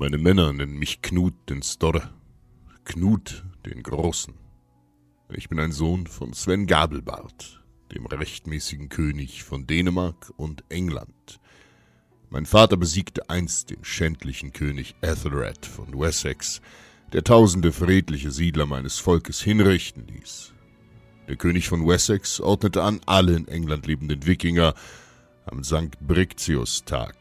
Meine Männer nennen mich Knut den Storre. Knut den Großen. Ich bin ein Sohn von Sven Gabelbart, dem rechtmäßigen König von Dänemark und England. Mein Vater besiegte einst den schändlichen König Ethelred von Wessex, der tausende friedliche Siedler meines Volkes hinrichten ließ. Der König von Wessex ordnete an, alle in England lebenden Wikinger am St. Brictius-Tag,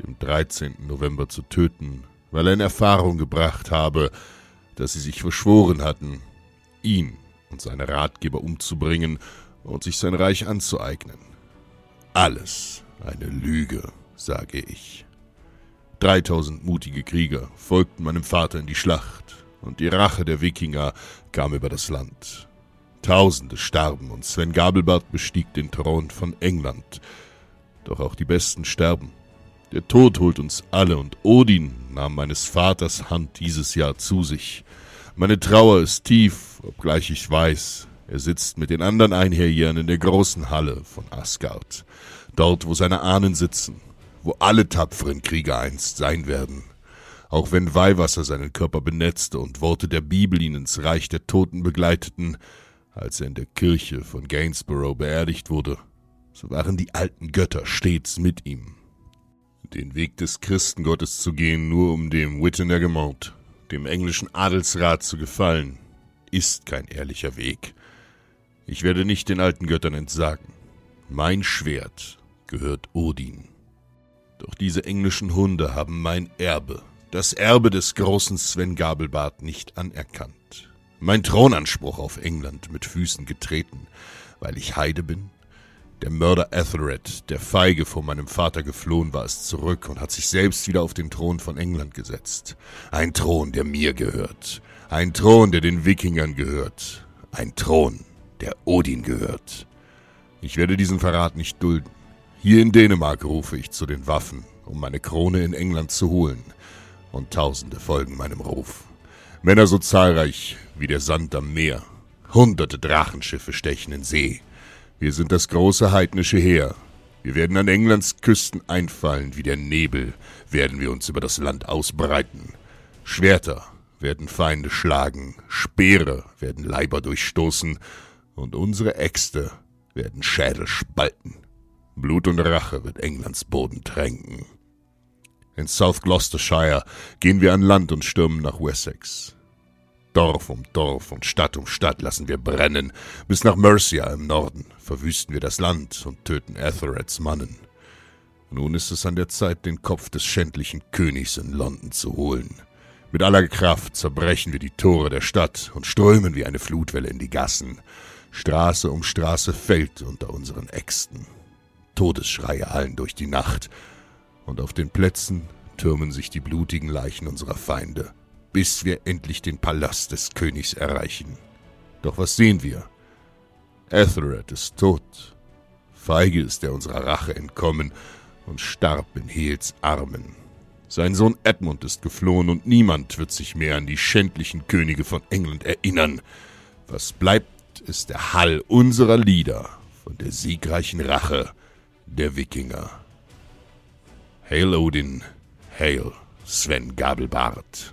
dem 13. November, zu töten, weil er in Erfahrung gebracht habe, dass sie sich verschworen hatten, ihn und seine Ratgeber umzubringen und sich sein Reich anzueignen. Alles eine Lüge, sage ich. Dreitausend mutige Krieger folgten meinem Vater in die Schlacht, und die Rache der Wikinger kam über das Land. Tausende starben, und Sven Gabelbart bestieg den Thron von England. Doch auch die Besten sterben. Der Tod holt uns alle, und Odin nahm meines Vaters Hand dieses Jahr zu sich. Meine Trauer ist tief, obgleich ich weiß, er sitzt mit den anderen Einherjähern in der großen Halle von Asgard, dort, wo seine Ahnen sitzen, wo alle tapferen Krieger einst sein werden. Auch wenn Weihwasser seinen Körper benetzte und Worte der Bibel ihn ins Reich der Toten begleiteten, als er in der Kirche von Gainsborough beerdigt wurde, so waren die alten Götter stets mit ihm. Den Weg des Christengottes zu gehen, nur um dem Wittenagemont, dem englischen Adelsrat zu gefallen, ist kein ehrlicher Weg. Ich werde nicht den alten Göttern entsagen. Mein Schwert gehört Odin. Doch diese englischen Hunde haben mein Erbe, das Erbe des großen Sven Gabelbart, nicht anerkannt. Mein Thronanspruch auf England mit Füßen getreten, weil ich Heide bin, der Mörder Ethelred, der feige vor meinem Vater geflohen war, ist zurück und hat sich selbst wieder auf den Thron von England gesetzt. Ein Thron, der mir gehört. Ein Thron, der den Wikingern gehört. Ein Thron, der Odin gehört. Ich werde diesen Verrat nicht dulden. Hier in Dänemark rufe ich zu den Waffen, um meine Krone in England zu holen. Und Tausende folgen meinem Ruf. Männer so zahlreich wie der Sand am Meer. Hunderte Drachenschiffe stechen in See. Wir sind das große heidnische Heer. Wir werden an Englands Küsten einfallen, wie der Nebel werden wir uns über das Land ausbreiten. Schwerter werden Feinde schlagen, Speere werden Leiber durchstoßen, und unsere Äxte werden Schädel spalten. Blut und Rache wird Englands Boden tränken. In South Gloucestershire gehen wir an Land und stürmen nach Wessex. Dorf um Dorf und Stadt um Stadt lassen wir brennen, bis nach Mercia im Norden verwüsten wir das Land und töten Ethelreds Mannen. Nun ist es an der Zeit, den Kopf des schändlichen Königs in London zu holen. Mit aller Kraft zerbrechen wir die Tore der Stadt und strömen wie eine Flutwelle in die Gassen. Straße um Straße fällt unter unseren Äxten. Todesschreie hallen durch die Nacht, und auf den Plätzen türmen sich die blutigen Leichen unserer Feinde bis wir endlich den Palast des Königs erreichen. Doch was sehen wir? Ethelred ist tot. Feige ist er unserer Rache entkommen, und starb in Heels Armen. Sein Sohn Edmund ist geflohen und niemand wird sich mehr an die schändlichen Könige von England erinnern. Was bleibt, ist der Hall unserer Lieder von der siegreichen Rache der Wikinger. Hail Odin, Hail Sven Gabelbart.